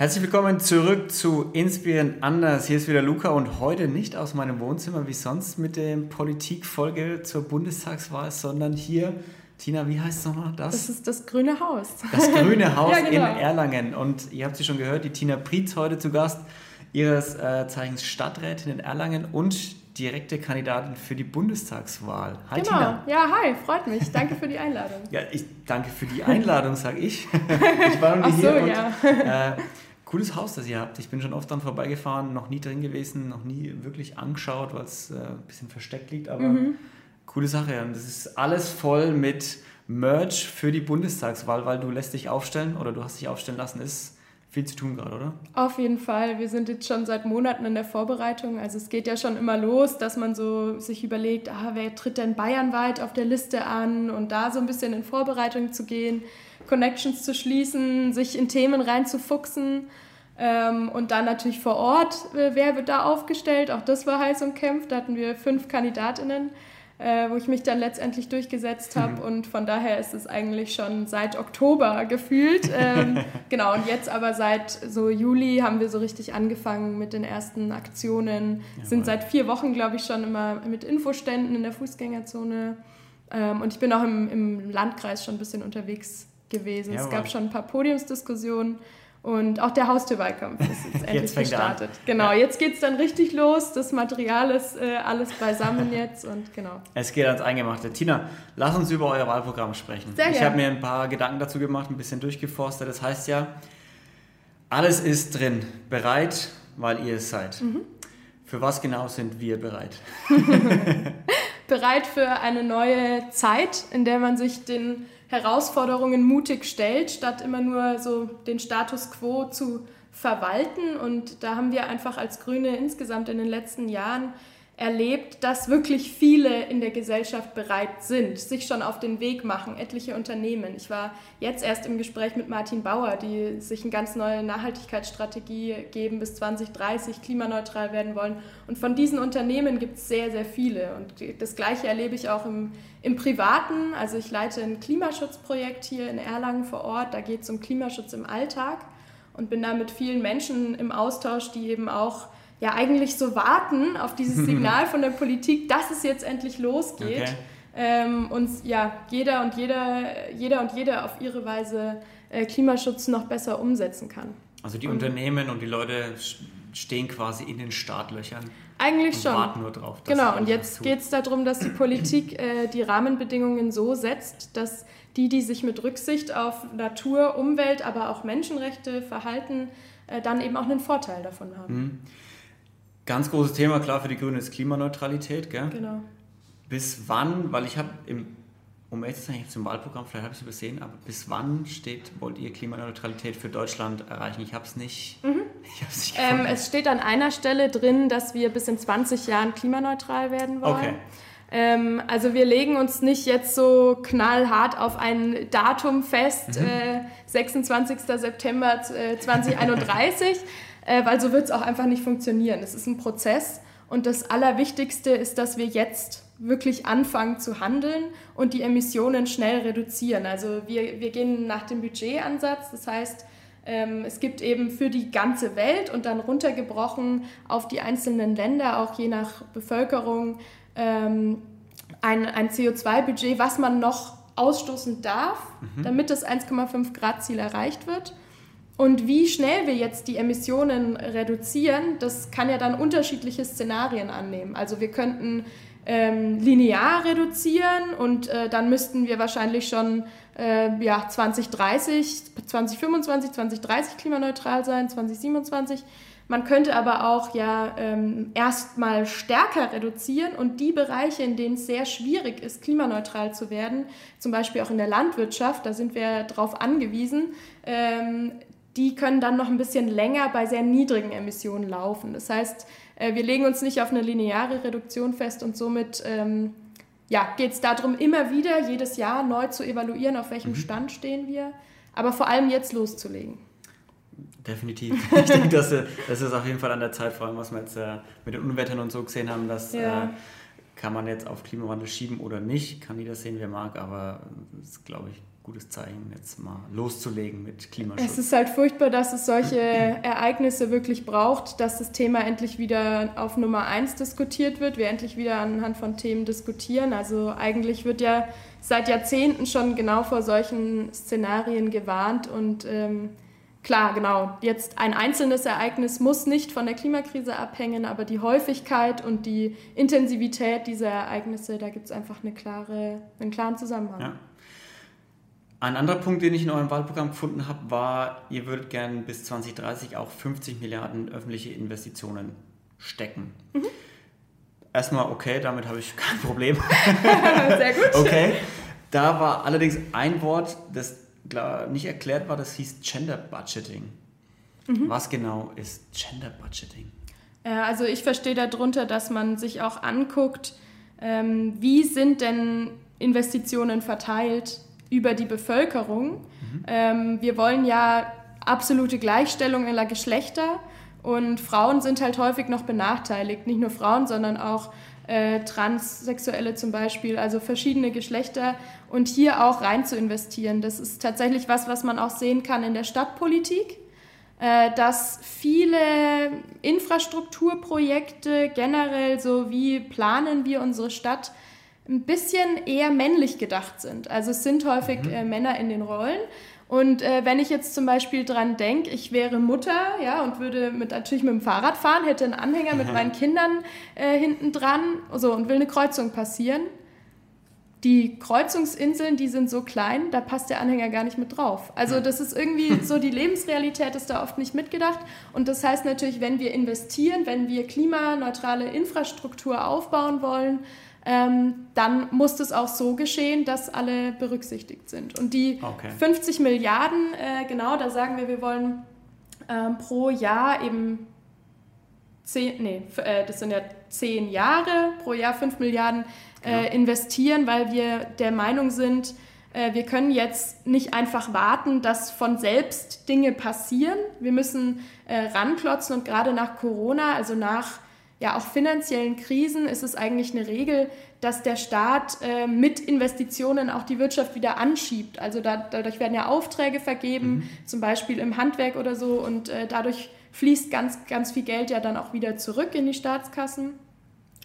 Herzlich willkommen zurück zu Inspirieren anders. Hier ist wieder Luca und heute nicht aus meinem Wohnzimmer wie sonst mit der Politikfolge zur Bundestagswahl, sondern hier, Tina, wie heißt es nochmal? Das? das ist das Grüne Haus. Das Grüne Haus ja, genau. in Erlangen. Und ihr habt sie schon gehört, die Tina Prietz heute zu Gast, ihres äh, Zeichens Stadträtin in Erlangen und direkte Kandidatin für die Bundestagswahl. Hi genau. Tina. Ja, hi, freut mich. Danke für die Einladung. ja, ich danke für die Einladung, sage ich. ich war noch nie so, hier ja. und, äh, cooles Haus, das ihr habt. Ich bin schon oft dran vorbeigefahren, noch nie drin gewesen, noch nie wirklich angeschaut, weil es äh, ein bisschen versteckt liegt, aber mhm. coole Sache. Und das ist alles voll mit Merch für die Bundestagswahl, weil du lässt dich aufstellen oder du hast dich aufstellen lassen, ist viel zu tun gerade, oder? Auf jeden Fall. Wir sind jetzt schon seit Monaten in der Vorbereitung. Also es geht ja schon immer los, dass man so sich überlegt, ah, wer tritt denn bayernweit auf der Liste an und da so ein bisschen in Vorbereitung zu gehen. Connections zu schließen, sich in Themen reinzufuchsen. Ähm, und dann natürlich vor Ort, äh, wer wird da aufgestellt? Auch das war heiß umkämpft. Da hatten wir fünf Kandidatinnen, äh, wo ich mich dann letztendlich durchgesetzt habe. Mhm. Und von daher ist es eigentlich schon seit Oktober gefühlt. Ähm, genau, und jetzt aber seit so Juli haben wir so richtig angefangen mit den ersten Aktionen. Ja, Sind seit vier Wochen, glaube ich, schon immer mit Infoständen in der Fußgängerzone. Ähm, und ich bin auch im, im Landkreis schon ein bisschen unterwegs gewesen. Jawohl. Es gab schon ein paar Podiumsdiskussionen und auch der Haustürwahlkampf ist jetzt endlich jetzt gestartet. Genau, ja. jetzt geht es dann richtig los. Das Material ist äh, alles beisammen jetzt und genau. Es geht ans Eingemachte. Tina, lass uns über euer Wahlprogramm sprechen. Sehr ich habe mir ein paar Gedanken dazu gemacht, ein bisschen durchgeforstet. Das heißt ja, alles ist drin, bereit, weil ihr es seid. Mhm. Für was genau sind wir bereit? bereit für eine neue Zeit, in der man sich den Herausforderungen mutig stellt, statt immer nur so den Status quo zu verwalten. Und da haben wir einfach als Grüne insgesamt in den letzten Jahren erlebt, dass wirklich viele in der Gesellschaft bereit sind, sich schon auf den Weg machen, etliche Unternehmen. Ich war jetzt erst im Gespräch mit Martin Bauer, die sich eine ganz neue Nachhaltigkeitsstrategie geben, bis 2030 klimaneutral werden wollen. Und von diesen Unternehmen gibt es sehr, sehr viele. Und das Gleiche erlebe ich auch im, im Privaten. Also ich leite ein Klimaschutzprojekt hier in Erlangen vor Ort. Da geht es um Klimaschutz im Alltag und bin da mit vielen Menschen im Austausch, die eben auch ja eigentlich so warten auf dieses Signal von der Politik, dass es jetzt endlich losgeht. Okay. Ähm, und ja, jeder und jeder, jeder und jede auf ihre Weise äh, Klimaschutz noch besser umsetzen kann. Also die und, Unternehmen und die Leute stehen quasi in den Startlöchern. Eigentlich und schon. Warten nur drauf. genau, und jetzt geht es darum, dass die Politik äh, die Rahmenbedingungen so setzt, dass die, die sich mit Rücksicht auf Natur, Umwelt, aber auch Menschenrechte verhalten, äh, dann eben auch einen Vorteil davon haben. Mhm. Ganz großes Thema, klar, für die Grünen ist Klimaneutralität. Gell? Genau. Bis wann, weil ich habe im, um ehrlich zu sein, zum Wahlprogramm, vielleicht habe ich es übersehen, aber bis wann steht, wollt ihr Klimaneutralität für Deutschland erreichen? Ich habe es nicht, mhm. nicht ähm, Es steht an einer Stelle drin, dass wir bis in 20 Jahren klimaneutral werden wollen. Okay. Ähm, also wir legen uns nicht jetzt so knallhart auf ein Datum fest, mhm. äh, 26. September äh, 2031 äh, weil so wird es auch einfach nicht funktionieren. Es ist ein Prozess und das Allerwichtigste ist, dass wir jetzt wirklich anfangen zu handeln und die Emissionen schnell reduzieren. Also wir, wir gehen nach dem Budgetansatz, das heißt, ähm, es gibt eben für die ganze Welt und dann runtergebrochen auf die einzelnen Länder, auch je nach Bevölkerung, ähm, ein, ein CO2-Budget, was man noch ausstoßen darf, mhm. damit das 1,5 Grad Ziel erreicht wird. Und wie schnell wir jetzt die Emissionen reduzieren, das kann ja dann unterschiedliche Szenarien annehmen. Also wir könnten ähm, linear reduzieren und äh, dann müssten wir wahrscheinlich schon äh, ja, 2030, 2025, 2030 klimaneutral sein, 2027. Man könnte aber auch ja ähm, erstmal stärker reduzieren und die Bereiche, in denen es sehr schwierig ist, klimaneutral zu werden, zum Beispiel auch in der Landwirtschaft, da sind wir darauf angewiesen, ähm, die können dann noch ein bisschen länger bei sehr niedrigen Emissionen laufen. Das heißt, äh, wir legen uns nicht auf eine lineare Reduktion fest und somit ähm, ja, geht es darum, immer wieder jedes Jahr neu zu evaluieren, auf welchem mhm. Stand stehen wir, aber vor allem jetzt loszulegen. Definitiv. Ich denke, dass, das ist auf jeden Fall an der Zeit, vor allem was wir jetzt äh, mit den Unwettern und so gesehen haben, dass ja. äh, kann man jetzt auf Klimawandel schieben oder nicht, kann jeder sehen, wer mag, aber das glaube ich gutes Zeichen, jetzt mal loszulegen mit Klimaschutz. Es ist halt furchtbar, dass es solche Ereignisse wirklich braucht, dass das Thema endlich wieder auf Nummer eins diskutiert wird, wir endlich wieder anhand von Themen diskutieren. Also eigentlich wird ja seit Jahrzehnten schon genau vor solchen Szenarien gewarnt und ähm, klar, genau, jetzt ein einzelnes Ereignis muss nicht von der Klimakrise abhängen, aber die Häufigkeit und die Intensivität dieser Ereignisse, da gibt es einfach eine klare, einen klaren Zusammenhang. Ja. Ein anderer Punkt, den ich in eurem Wahlprogramm gefunden habe, war, ihr würdet gern bis 2030 auch 50 Milliarden öffentliche Investitionen stecken. Mhm. Erstmal okay, damit habe ich kein Problem. Sehr gut. Okay. Da war allerdings ein Wort, das nicht erklärt war, das hieß Gender Budgeting. Mhm. Was genau ist Gender Budgeting? Also ich verstehe darunter, dass man sich auch anguckt, ähm, wie sind denn Investitionen verteilt über die Bevölkerung. Mhm. Ähm, wir wollen ja absolute Gleichstellung der Geschlechter und Frauen sind halt häufig noch benachteiligt. Nicht nur Frauen, sondern auch äh, Transsexuelle zum Beispiel, also verschiedene Geschlechter und hier auch rein zu investieren. Das ist tatsächlich was, was man auch sehen kann in der Stadtpolitik, äh, dass viele Infrastrukturprojekte generell so wie planen wir unsere Stadt ein bisschen eher männlich gedacht sind. Also es sind häufig mhm. äh, Männer in den Rollen. Und äh, wenn ich jetzt zum Beispiel dran denke, ich wäre Mutter, ja, und würde mit, natürlich mit dem Fahrrad fahren, hätte einen Anhänger mit meinen Kindern äh, hinten dran, so, und will eine Kreuzung passieren. Die Kreuzungsinseln, die sind so klein, da passt der Anhänger gar nicht mit drauf. Also das ist irgendwie so, die Lebensrealität ist da oft nicht mitgedacht. Und das heißt natürlich, wenn wir investieren, wenn wir klimaneutrale Infrastruktur aufbauen wollen, ähm, dann muss das auch so geschehen, dass alle berücksichtigt sind. Und die okay. 50 Milliarden, äh, genau, da sagen wir, wir wollen ähm, pro Jahr eben 10, nee, äh, das sind ja 10 Jahre, pro Jahr 5 Milliarden äh, genau. investieren, weil wir der Meinung sind, äh, wir können jetzt nicht einfach warten, dass von selbst Dinge passieren. Wir müssen äh, ranklotzen und gerade nach Corona, also nach ja auch finanziellen Krisen ist es eigentlich eine Regel, dass der Staat äh, mit Investitionen auch die Wirtschaft wieder anschiebt. Also da, dadurch werden ja Aufträge vergeben, mhm. zum Beispiel im Handwerk oder so, und äh, dadurch fließt ganz, ganz viel Geld ja dann auch wieder zurück in die Staatskassen.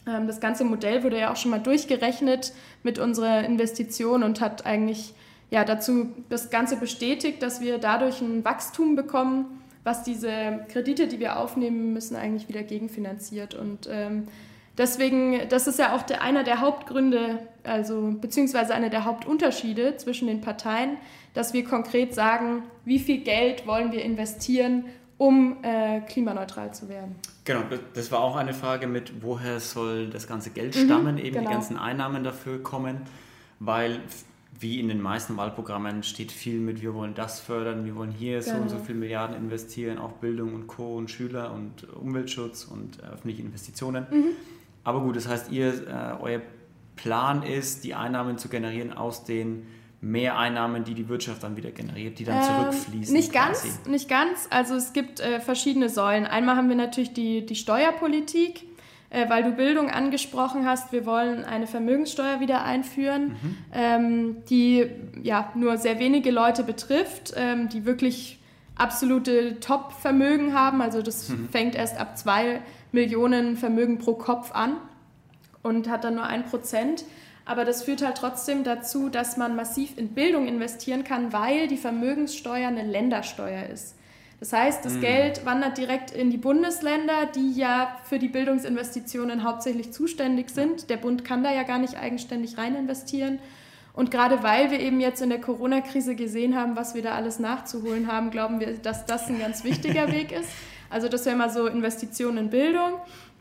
Ähm, das ganze Modell wurde ja auch schon mal durchgerechnet mit unserer Investition und hat eigentlich ja, dazu das Ganze bestätigt, dass wir dadurch ein Wachstum bekommen, was diese Kredite, die wir aufnehmen müssen, eigentlich wieder gegenfinanziert. Und ähm, deswegen, das ist ja auch der, einer der Hauptgründe, also beziehungsweise einer der Hauptunterschiede zwischen den Parteien, dass wir konkret sagen, wie viel Geld wollen wir investieren, um äh, klimaneutral zu werden. Genau, das war auch eine Frage mit, woher soll das ganze Geld stammen, mhm, eben genau. die ganzen Einnahmen dafür kommen, weil wie in den meisten Wahlprogrammen steht viel mit, wir wollen das fördern, wir wollen hier genau. so und so genau. viele Milliarden investieren, auch Bildung und Co. und Schüler und Umweltschutz und äh, öffentliche Investitionen. Mhm. Aber gut, das heißt, ihr, äh, euer Plan ist, die Einnahmen zu generieren aus den Mehreinnahmen, die die Wirtschaft dann wieder generiert, die dann ähm, zurückfließen. Nicht quasi. ganz, nicht ganz. Also es gibt äh, verschiedene Säulen. Einmal haben wir natürlich die, die Steuerpolitik äh, weil du Bildung angesprochen hast, wir wollen eine Vermögenssteuer wieder einführen, mhm. ähm, die ja nur sehr wenige Leute betrifft, ähm, die wirklich absolute Top-Vermögen haben. Also das mhm. fängt erst ab zwei Millionen Vermögen pro Kopf an und hat dann nur ein Prozent. Aber das führt halt trotzdem dazu, dass man massiv in Bildung investieren kann, weil die Vermögenssteuer eine Ländersteuer ist. Das heißt, das mhm. Geld wandert direkt in die Bundesländer, die ja für die Bildungsinvestitionen hauptsächlich zuständig sind. Der Bund kann da ja gar nicht eigenständig rein investieren. Und gerade weil wir eben jetzt in der Corona-Krise gesehen haben, was wir da alles nachzuholen haben, glauben wir, dass das ein ganz wichtiger Weg ist. Also das wäre mal so Investitionen in Bildung.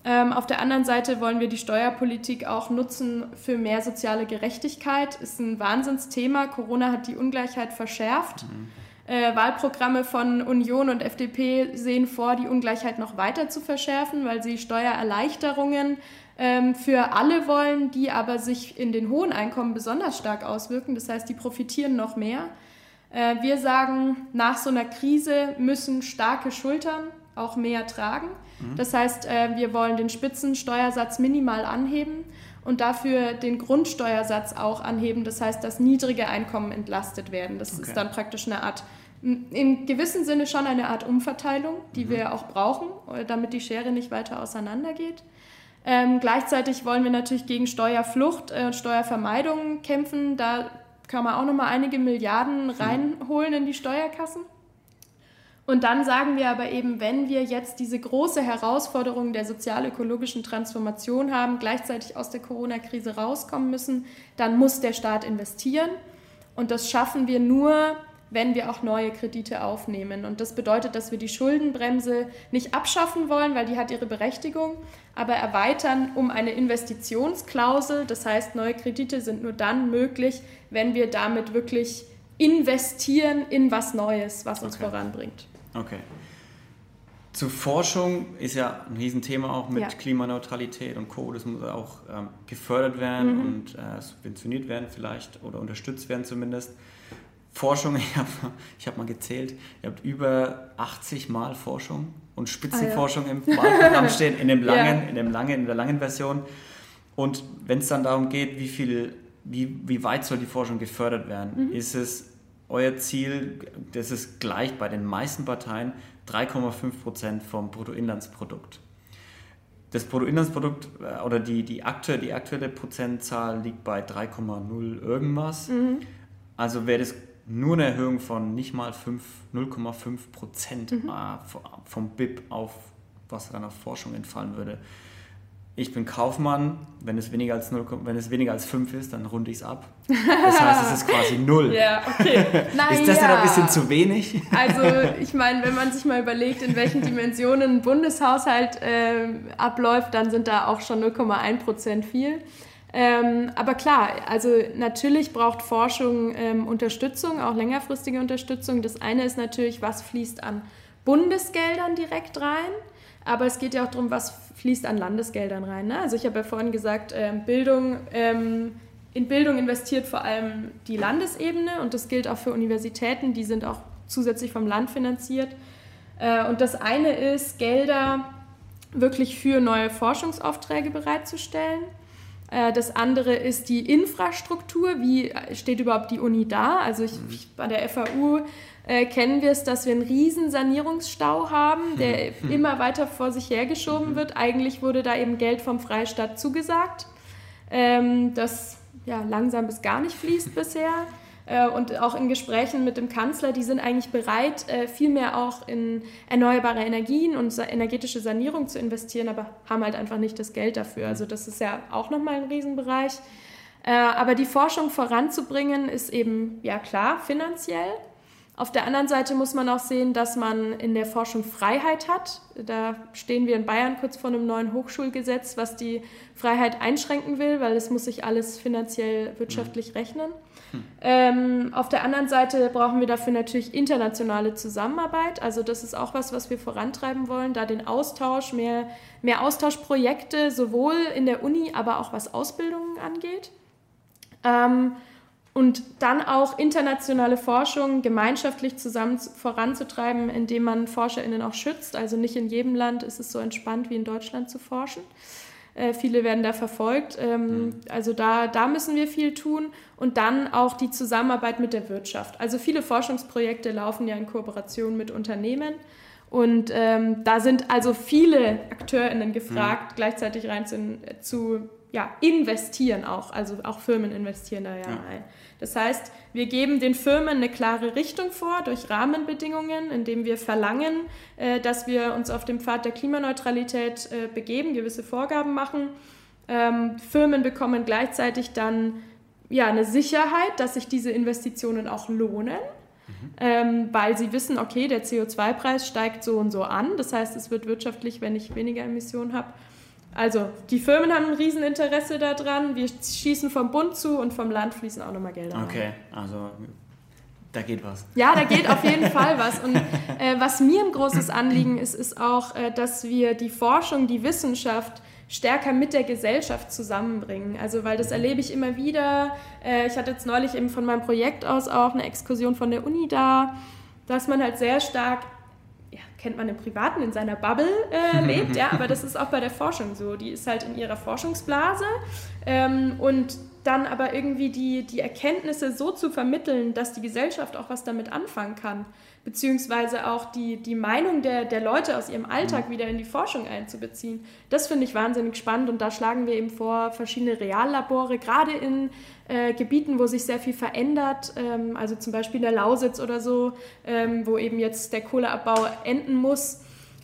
Ähm, auf der anderen Seite wollen wir die Steuerpolitik auch nutzen für mehr soziale Gerechtigkeit. Ist ein Wahnsinnsthema. Corona hat die Ungleichheit verschärft. Mhm. Äh, Wahlprogramme von Union und FDP sehen vor, die Ungleichheit noch weiter zu verschärfen, weil sie Steuererleichterungen ähm, für alle wollen, die aber sich in den hohen Einkommen besonders stark auswirken. Das heißt, die profitieren noch mehr. Äh, wir sagen, nach so einer Krise müssen starke Schultern auch mehr tragen. Mhm. Das heißt, äh, wir wollen den Spitzensteuersatz minimal anheben und dafür den Grundsteuersatz auch anheben. Das heißt, dass niedrige Einkommen entlastet werden. Das okay. ist dann praktisch eine Art, im gewissen Sinne schon eine Art Umverteilung, die mhm. wir auch brauchen, damit die Schere nicht weiter auseinandergeht. Ähm, gleichzeitig wollen wir natürlich gegen Steuerflucht und äh, Steuervermeidung kämpfen. Da kann man auch nochmal einige Milliarden hm. reinholen in die Steuerkassen. Und dann sagen wir aber eben, wenn wir jetzt diese große Herausforderung der sozial-ökologischen Transformation haben, gleichzeitig aus der Corona-Krise rauskommen müssen, dann muss der Staat investieren. Und das schaffen wir nur, wenn wir auch neue Kredite aufnehmen. Und das bedeutet, dass wir die Schuldenbremse nicht abschaffen wollen, weil die hat ihre Berechtigung, aber erweitern um eine Investitionsklausel. Das heißt, neue Kredite sind nur dann möglich, wenn wir damit wirklich investieren in was Neues, was uns okay. voranbringt. Okay. Zu Forschung ist ja ein Riesenthema auch mit ja. Klimaneutralität und Co. Das muss auch ähm, gefördert werden mhm. und äh, subventioniert werden vielleicht oder unterstützt werden zumindest. Forschung, ich habe ich hab mal gezählt, ihr habt über 80 Mal Forschung und Spitzenforschung ah, ja. im Wahlprogramm stehen, in, dem langen, ja. in, dem langen, in der langen Version. Und wenn es dann darum geht, wie, viel, wie, wie weit soll die Forschung gefördert werden, mhm. ist es euer Ziel, das ist gleich bei den meisten Parteien, 3,5 Prozent vom Bruttoinlandsprodukt. Das Bruttoinlandsprodukt äh, oder die, die, aktuelle, die aktuelle Prozentzahl liegt bei 3,0 irgendwas. Mhm. Also wäre das nur eine Erhöhung von nicht mal 0,5 Prozent mhm. Äh, vom BIP auf, was dann auf Forschung entfallen würde. Ich bin Kaufmann, wenn es weniger als 0, wenn es weniger als 5 ist, dann runde ich es ab. Das heißt, es ist quasi 0. ja, okay. Na, ist das ja. dann ein bisschen zu wenig? Also, ich meine, wenn man sich mal überlegt, in welchen Dimensionen ein Bundeshaushalt äh, abläuft, dann sind da auch schon 0,1 Prozent viel. Ähm, aber klar, also natürlich braucht Forschung ähm, Unterstützung, auch längerfristige Unterstützung. Das eine ist natürlich, was fließt an Bundesgeldern direkt rein, aber es geht ja auch darum, was fließt an Landesgeldern rein. Ne? Also ich habe ja vorhin gesagt, ähm, Bildung, ähm, in Bildung investiert vor allem die Landesebene und das gilt auch für Universitäten, die sind auch zusätzlich vom Land finanziert. Äh, und das eine ist, Gelder wirklich für neue Forschungsaufträge bereitzustellen. Äh, das andere ist die Infrastruktur. Wie steht überhaupt die Uni da? Also ich, mhm. ich, bei der FAU äh, kennen wir es, dass wir einen riesen Sanierungsstau haben, der mhm. immer weiter vor sich hergeschoben mhm. wird. Eigentlich wurde da eben Geld vom Freistaat zugesagt, ähm, das ja, langsam bis gar nicht fließt bisher. Äh, und auch in Gesprächen mit dem Kanzler, die sind eigentlich bereit, äh, viel mehr auch in erneuerbare Energien und energetische Sanierung zu investieren, aber haben halt einfach nicht das Geld dafür. Also das ist ja auch nochmal ein Riesenbereich. Äh, aber die Forschung voranzubringen ist eben, ja klar, finanziell. Auf der anderen Seite muss man auch sehen, dass man in der Forschung Freiheit hat. Da stehen wir in Bayern kurz vor einem neuen Hochschulgesetz, was die Freiheit einschränken will, weil es muss sich alles finanziell wirtschaftlich mhm. rechnen. Hm. Ähm, auf der anderen Seite brauchen wir dafür natürlich internationale Zusammenarbeit. Also das ist auch was, was wir vorantreiben wollen, da den Austausch, mehr, mehr Austauschprojekte sowohl in der Uni, aber auch was Ausbildungen angeht. Ähm, und dann auch internationale Forschung gemeinschaftlich zusammen voranzutreiben, indem man ForscherInnen auch schützt. Also nicht in jedem Land ist es so entspannt wie in Deutschland zu forschen. Äh, viele werden da verfolgt. Ähm, mhm. Also da, da müssen wir viel tun. Und dann auch die Zusammenarbeit mit der Wirtschaft. Also viele Forschungsprojekte laufen ja in Kooperation mit Unternehmen. Und ähm, da sind also viele AkteurInnen gefragt, mhm. gleichzeitig rein zu, zu ja, investieren auch. Also auch Firmen investieren da ja, ja. rein. Das heißt, wir geben den Firmen eine klare Richtung vor durch Rahmenbedingungen, indem wir verlangen, äh, dass wir uns auf dem Pfad der Klimaneutralität äh, begeben, gewisse Vorgaben machen. Ähm, Firmen bekommen gleichzeitig dann ja, eine Sicherheit, dass sich diese Investitionen auch lohnen. Mhm. Ähm, weil sie wissen, okay, der CO2-Preis steigt so und so an. Das heißt, es wird wirtschaftlich, wenn ich weniger Emissionen habe. Also die Firmen haben ein Rieseninteresse daran. Wir schießen vom Bund zu und vom Land fließen auch nochmal Gelder. Okay, rein. also da geht was. Ja, da geht auf jeden Fall was. Und äh, was mir ein großes Anliegen ist, ist auch, äh, dass wir die Forschung, die Wissenschaft stärker mit der Gesellschaft zusammenbringen. Also weil das erlebe ich immer wieder. Äh, ich hatte jetzt neulich eben von meinem Projekt aus auch eine Exkursion von der Uni da, dass man halt sehr stark ja, kennt man im Privaten, in seiner Bubble äh, lebt, ja, aber das ist auch bei der Forschung so. Die ist halt in ihrer Forschungsblase ähm, und dann aber irgendwie die, die Erkenntnisse so zu vermitteln, dass die Gesellschaft auch was damit anfangen kann, beziehungsweise auch die, die Meinung der, der Leute aus ihrem Alltag mhm. wieder in die Forschung einzubeziehen. Das finde ich wahnsinnig spannend und da schlagen wir eben vor, verschiedene Reallabore, gerade in äh, Gebieten, wo sich sehr viel verändert, ähm, also zum Beispiel der Lausitz oder so, ähm, wo eben jetzt der Kohleabbau enden muss,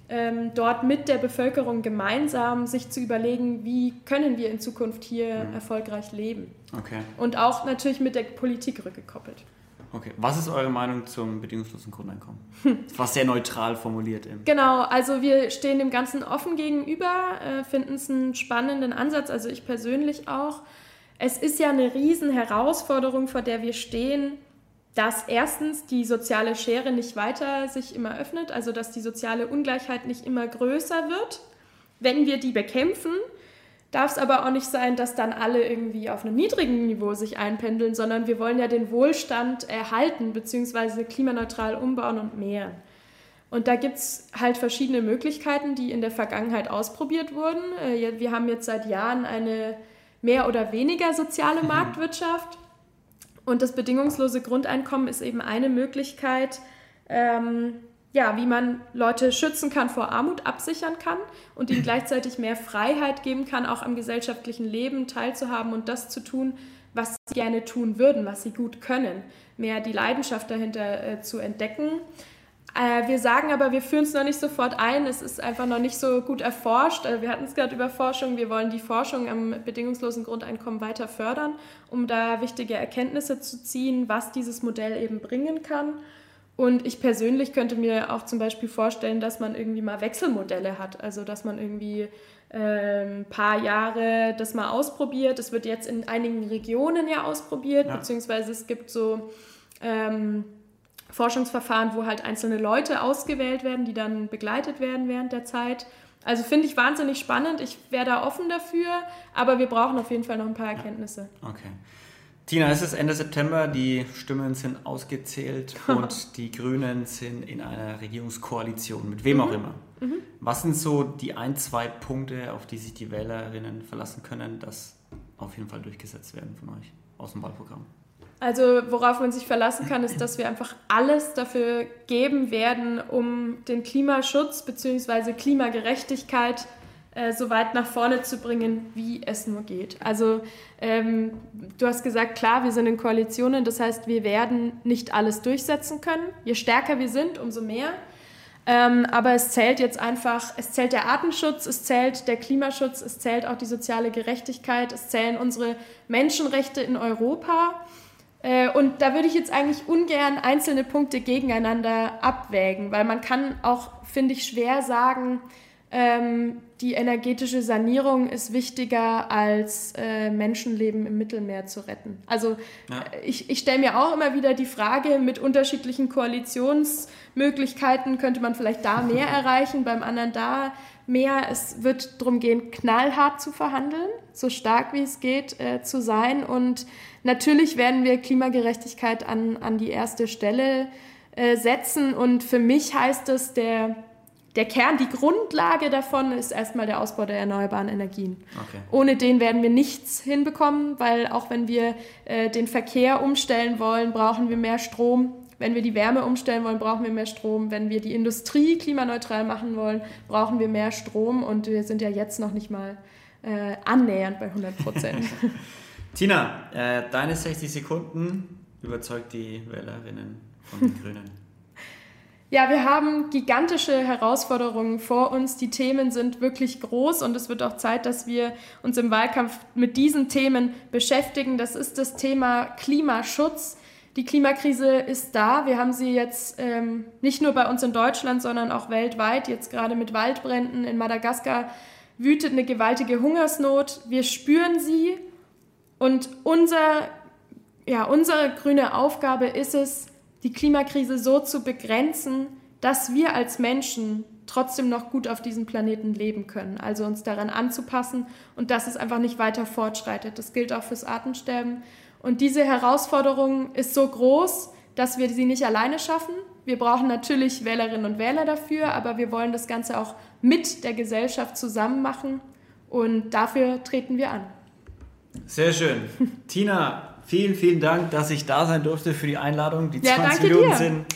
ähm, dort mit der Bevölkerung gemeinsam sich zu überlegen, wie können wir in Zukunft hier mhm. erfolgreich leben. Okay. Und auch natürlich mit der Politik rückgekoppelt. Okay, was ist eure Meinung zum bedingungslosen Grundeinkommen? Das war sehr neutral formuliert. Eben. Genau, also wir stehen dem Ganzen offen gegenüber, äh, finden es einen spannenden Ansatz, also ich persönlich auch. Es ist ja eine riesen Herausforderung, vor der wir stehen, dass erstens die soziale Schere nicht weiter sich immer öffnet, also dass die soziale Ungleichheit nicht immer größer wird. Wenn wir die bekämpfen, darf es aber auch nicht sein, dass dann alle irgendwie auf einem niedrigen Niveau sich einpendeln, sondern wir wollen ja den Wohlstand erhalten bzw. klimaneutral umbauen und mehren. Und da gibt es halt verschiedene Möglichkeiten, die in der Vergangenheit ausprobiert wurden. Äh, wir haben jetzt seit Jahren eine mehr oder weniger soziale. Marktwirtschaft. Und das bedingungslose Grundeinkommen ist eben eine Möglichkeit, ähm, ja, wie man Leute schützen kann, vor Armut absichern kann und ihnen gleichzeitig mehr Freiheit geben kann, auch am gesellschaftlichen Leben teilzuhaben und das zu tun, was sie gerne tun würden, was sie gut können, mehr die Leidenschaft dahinter äh, zu entdecken. Äh, wir sagen aber, wir führen es noch nicht sofort ein, es ist einfach noch nicht so gut erforscht. Äh, wir hatten es gerade über Forschung, wir wollen die Forschung am bedingungslosen Grundeinkommen weiter fördern, um da wichtige Erkenntnisse zu ziehen, was dieses Modell eben bringen kann. Und ich persönlich könnte mir auch zum Beispiel vorstellen, dass man irgendwie mal Wechselmodelle hat. Also dass man irgendwie ein ähm, paar Jahre das mal ausprobiert. Das wird jetzt in einigen Regionen ja ausprobiert, ja. beziehungsweise es gibt so ähm, Forschungsverfahren, wo halt einzelne Leute ausgewählt werden, die dann begleitet werden während der Zeit. Also finde ich wahnsinnig spannend. Ich wäre da offen dafür, aber wir brauchen auf jeden Fall noch ein paar Erkenntnisse. Okay. Tina, es ist Ende September, die Stimmen sind ausgezählt und die Grünen sind in einer Regierungskoalition, mit wem mhm. auch immer. Mhm. Was sind so die ein, zwei Punkte, auf die sich die Wählerinnen verlassen können, dass auf jeden Fall durchgesetzt werden von euch aus dem Wahlprogramm? Also worauf man sich verlassen kann, ist, dass wir einfach alles dafür geben werden, um den Klimaschutz bzw. Klimagerechtigkeit äh, so weit nach vorne zu bringen, wie es nur geht. Also ähm, du hast gesagt, klar, wir sind in Koalitionen, das heißt, wir werden nicht alles durchsetzen können. Je stärker wir sind, umso mehr. Ähm, aber es zählt jetzt einfach, es zählt der Artenschutz, es zählt der Klimaschutz, es zählt auch die soziale Gerechtigkeit, es zählen unsere Menschenrechte in Europa. Äh, und da würde ich jetzt eigentlich ungern einzelne Punkte gegeneinander abwägen, weil man kann auch, finde ich, schwer sagen, ähm, die energetische Sanierung ist wichtiger als äh, Menschenleben im Mittelmeer zu retten. Also ja. Äh, ich, ich stelle mir auch immer wieder die Frage, mit unterschiedlichen Koalitionsmöglichkeiten könnte man vielleicht da mehr erreichen, beim anderen da mehr. Es wird darum gehen, knallhart zu verhandeln, so stark wie es geht äh, zu sein. Und natürlich werden wir Klimagerechtigkeit an, an die erste Stelle äh, setzen. Und für mich heißt es, der der Kern, die Grundlage davon ist erstmal der Ausbau der erneuerbaren Energien. Okay. Ohne den werden wir nichts hinbekommen, weil auch wenn wir äh, den Verkehr umstellen wollen, brauchen wir mehr Strom. Wenn wir die Wärme umstellen wollen, brauchen wir mehr Strom. Wenn wir die Industrie klimaneutral machen wollen, brauchen wir mehr Strom. Und wir sind ja jetzt noch nicht mal äh, annähernd bei 100 Prozent. Tina, äh, deine 60 Sekunden überzeugt die Wählerinnen von den Grünen. Ja, wir haben gigantische Herausforderungen vor uns. Die Themen sind wirklich groß und es wird auch Zeit, dass wir uns im Wahlkampf mit diesen Themen beschäftigen. Das ist das Thema Klimaschutz. Die Klimakrise ist da. Wir haben sie jetzt ähm, nicht nur bei uns in Deutschland, sondern auch weltweit. Jetzt gerade mit Waldbränden in Madagaskar wütet eine gewaltige Hungersnot. Wir spüren sie und unser, ja, unsere grüne Aufgabe ist es, die Klimakrise so zu begrenzen, dass wir als Menschen trotzdem noch gut auf diesem Planeten leben können. Also uns daran anzupassen und dass es einfach nicht weiter fortschreitet. Das gilt auch fürs Artensterben. Und diese Herausforderung ist so groß, dass wir sie nicht alleine schaffen. Wir brauchen natürlich Wählerinnen und Wähler dafür, aber wir wollen das Ganze auch mit der Gesellschaft zusammen machen und dafür treten wir an. Sehr schön. Tina, vielen, vielen Dank, dass ich da sein durfte für die Einladung. Die ja, 20 Minuten dir. sind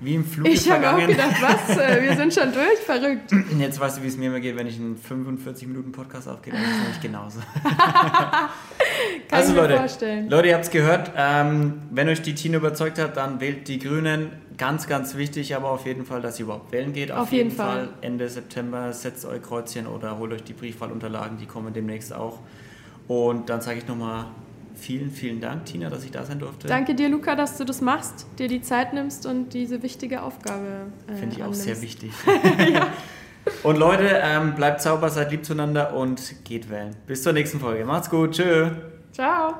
wie im Flug Ich habe auch gedacht, was? Äh, wir sind schon durch, verrückt. Jetzt weißt du, wie es mir immer geht, wenn ich einen 45 Minuten Podcast aufgehe, dann ist es nämlich genauso. Kann also ich mir Leute, vorstellen. Leute, ihr habt es gehört. Ähm, wenn euch die Tina überzeugt hat, dann wählt die Grünen. Ganz, ganz wichtig, aber auf jeden Fall, dass ihr überhaupt wählen geht. Auf, auf jeden, jeden Fall. Fall. Ende September setzt euch Kreuzchen oder holt euch die Briefwahlunterlagen, die kommen demnächst auch. Und dann sage ich nochmal vielen, vielen Dank, Tina, dass ich da sein durfte. Danke dir, Luca, dass du das machst, dir die Zeit nimmst und diese wichtige Aufgabe. Äh, Finde ich annimmst. auch sehr wichtig. ja. Und Leute, ähm, bleibt sauber, seid lieb zueinander und geht wählen. Bis zur nächsten Folge. Macht's gut. Tschö. Ciao.